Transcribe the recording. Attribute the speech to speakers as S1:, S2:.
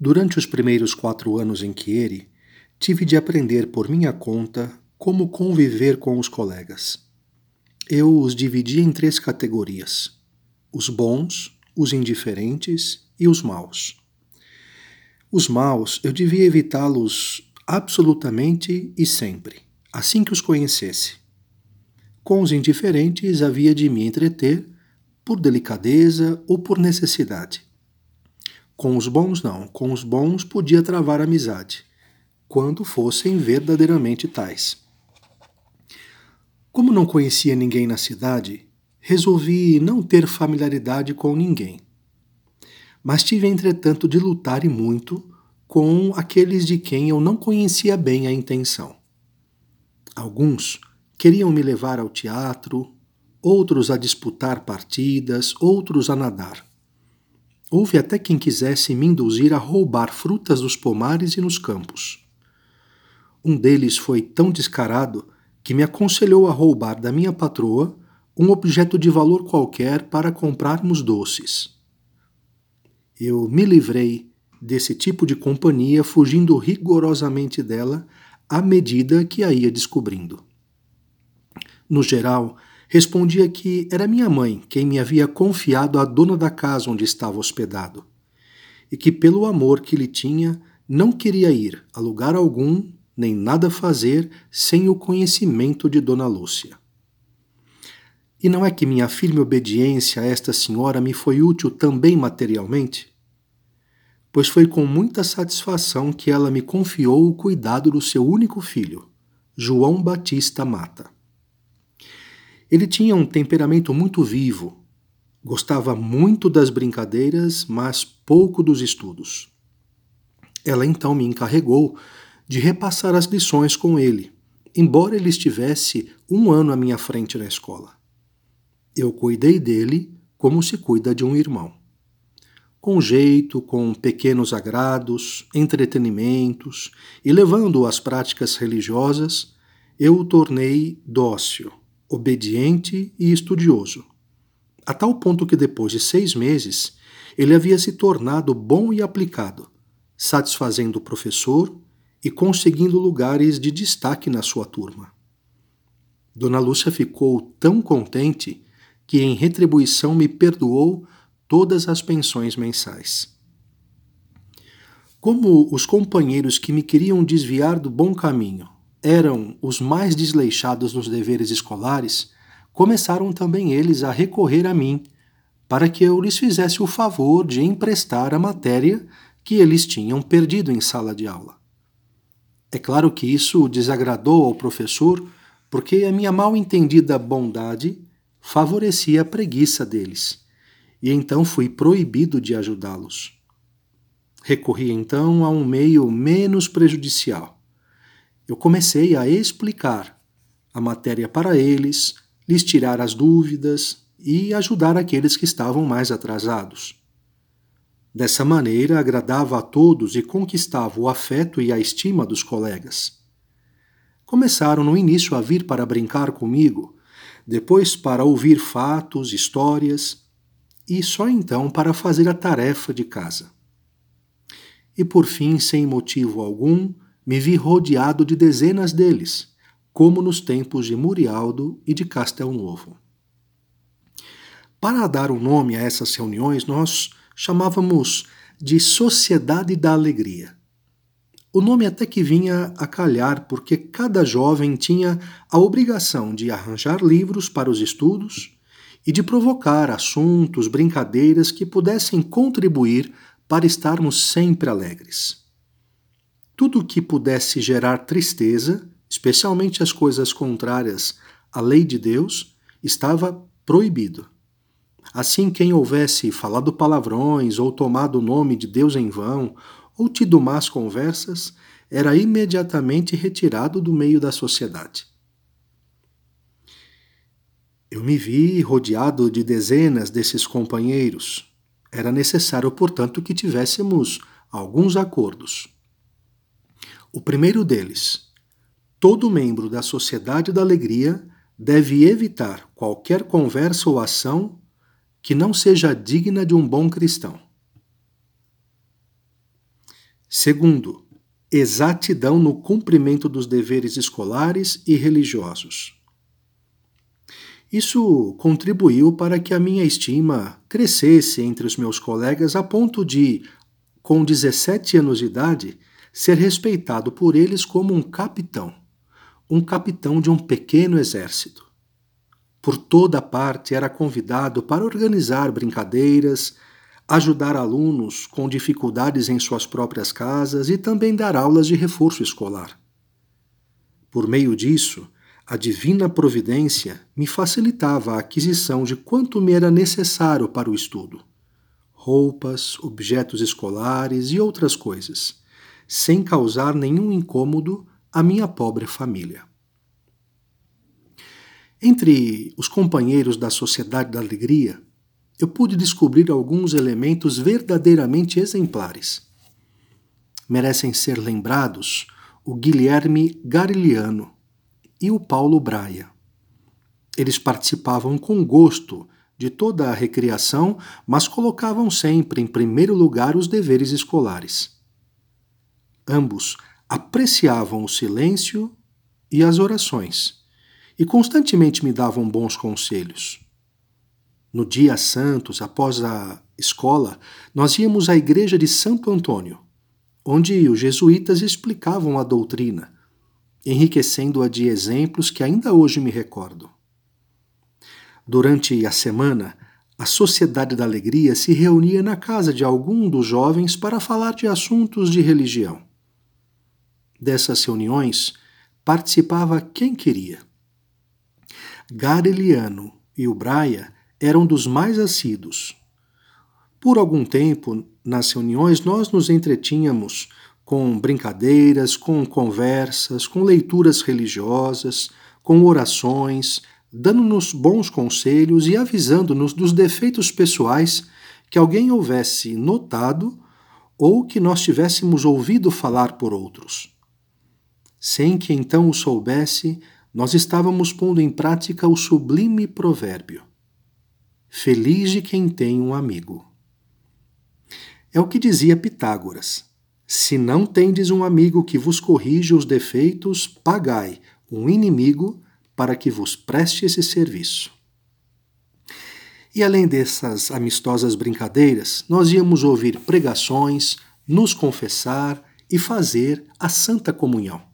S1: Durante os primeiros quatro anos em Chieri, tive de aprender por minha conta como conviver com os colegas. Eu os dividi em três categorias: os bons, os indiferentes e os maus. Os maus eu devia evitá-los absolutamente e sempre, assim que os conhecesse. Com os indiferentes havia de me entreter por delicadeza ou por necessidade. Com os bons, não. Com os bons podia travar amizade, quando fossem verdadeiramente tais. Como não conhecia ninguém na cidade, resolvi não ter familiaridade com ninguém. Mas tive, entretanto, de lutar e muito com aqueles de quem eu não conhecia bem a intenção. Alguns queriam me levar ao teatro, outros a disputar partidas, outros a nadar. Houve até quem quisesse me induzir a roubar frutas dos pomares e nos campos. Um deles foi tão descarado que me aconselhou a roubar da minha patroa um objeto de valor qualquer para comprarmos doces. Eu me livrei desse tipo de companhia, fugindo rigorosamente dela à medida que a ia descobrindo. No geral, respondia que era minha mãe quem me havia confiado a dona da casa onde estava hospedado, e que, pelo amor que lhe tinha, não queria ir a lugar algum nem nada fazer sem o conhecimento de Dona Lúcia. E não é que minha firme obediência a esta senhora me foi útil também materialmente? Pois foi com muita satisfação que ela me confiou o cuidado do seu único filho, João Batista Mata. Ele tinha um temperamento muito vivo, gostava muito das brincadeiras, mas pouco dos estudos. Ela então me encarregou de repassar as lições com ele, embora ele estivesse um ano à minha frente na escola. Eu cuidei dele como se cuida de um irmão. Com jeito, com pequenos agrados, entretenimentos e levando-o às práticas religiosas, eu o tornei dócil, obediente e estudioso, a tal ponto que depois de seis meses ele havia se tornado bom e aplicado, satisfazendo o professor e conseguindo lugares de destaque na sua turma. Dona Lúcia ficou tão contente que, em retribuição, me perdoou todas as pensões mensais. Como os companheiros que me queriam desviar do bom caminho eram os mais desleixados nos deveres escolares, começaram também eles a recorrer a mim, para que eu lhes fizesse o favor de emprestar a matéria que eles tinham perdido em sala de aula. É claro que isso desagradou ao professor, porque a minha mal entendida bondade favorecia a preguiça deles, e então fui proibido de ajudá-los. Recorri então a um meio menos prejudicial eu comecei a explicar a matéria para eles, lhes tirar as dúvidas e ajudar aqueles que estavam mais atrasados. Dessa maneira, agradava a todos e conquistava o afeto e a estima dos colegas. Começaram no início a vir para brincar comigo, depois para ouvir fatos, histórias e só então para fazer a tarefa de casa. E por fim, sem motivo algum, me vi rodeado de dezenas deles, como nos tempos de Murialdo e de Castelnovo. Para dar um nome a essas reuniões, nós chamávamos de Sociedade da Alegria. O nome até que vinha a calhar, porque cada jovem tinha a obrigação de arranjar livros para os estudos e de provocar assuntos, brincadeiras que pudessem contribuir para estarmos sempre alegres. Tudo que pudesse gerar tristeza, especialmente as coisas contrárias à lei de Deus, estava proibido. Assim, quem houvesse falado palavrões ou tomado o nome de Deus em vão ou tido más conversas, era imediatamente retirado do meio da sociedade. Eu me vi rodeado de dezenas desses companheiros. Era necessário, portanto, que tivéssemos alguns acordos. O primeiro deles: todo membro da Sociedade da Alegria deve evitar qualquer conversa ou ação que não seja digna de um bom cristão. Segundo, exatidão no cumprimento dos deveres escolares e religiosos. Isso contribuiu para que a minha estima crescesse entre os meus colegas a ponto de, com 17 anos de idade, ser respeitado por eles como um capitão, um capitão de um pequeno exército. Por toda parte era convidado para organizar brincadeiras, ajudar alunos com dificuldades em suas próprias casas e também dar aulas de reforço escolar. Por meio disso, a divina providência me facilitava a aquisição de quanto me era necessário para o estudo: roupas, objetos escolares e outras coisas, sem causar nenhum incômodo à minha pobre família. Entre os companheiros da Sociedade da Alegria, eu pude descobrir alguns elementos verdadeiramente exemplares. Merecem ser lembrados o Guilherme Gariliano e o Paulo Braia. Eles participavam com gosto de toda a recreação, mas colocavam sempre em primeiro lugar os deveres escolares. Ambos apreciavam o silêncio e as orações e constantemente me davam bons conselhos. No dia santos, após a escola, nós íamos à igreja de Santo Antônio, onde os jesuítas explicavam a doutrina, enriquecendo-a de exemplos que ainda hoje me recordo. Durante a semana, a Sociedade da Alegria se reunia na casa de algum dos jovens para falar de assuntos de religião. Dessas reuniões participava quem queria. Gareliano e o Braia eram dos mais assíduos. Por algum tempo, nas reuniões, nós nos entretínhamos com brincadeiras, com conversas, com leituras religiosas, com orações, dando-nos bons conselhos e avisando-nos dos defeitos pessoais que alguém houvesse notado ou que nós tivéssemos ouvido falar por outros. Sem que então o soubesse, nós estávamos pondo em prática o sublime provérbio: Feliz de quem tem um amigo. É o que dizia Pitágoras: Se não tendes um amigo que vos corrige os defeitos, pagai um inimigo para que vos preste esse serviço. E além dessas amistosas brincadeiras, nós íamos ouvir pregações, nos confessar e fazer a Santa Comunhão.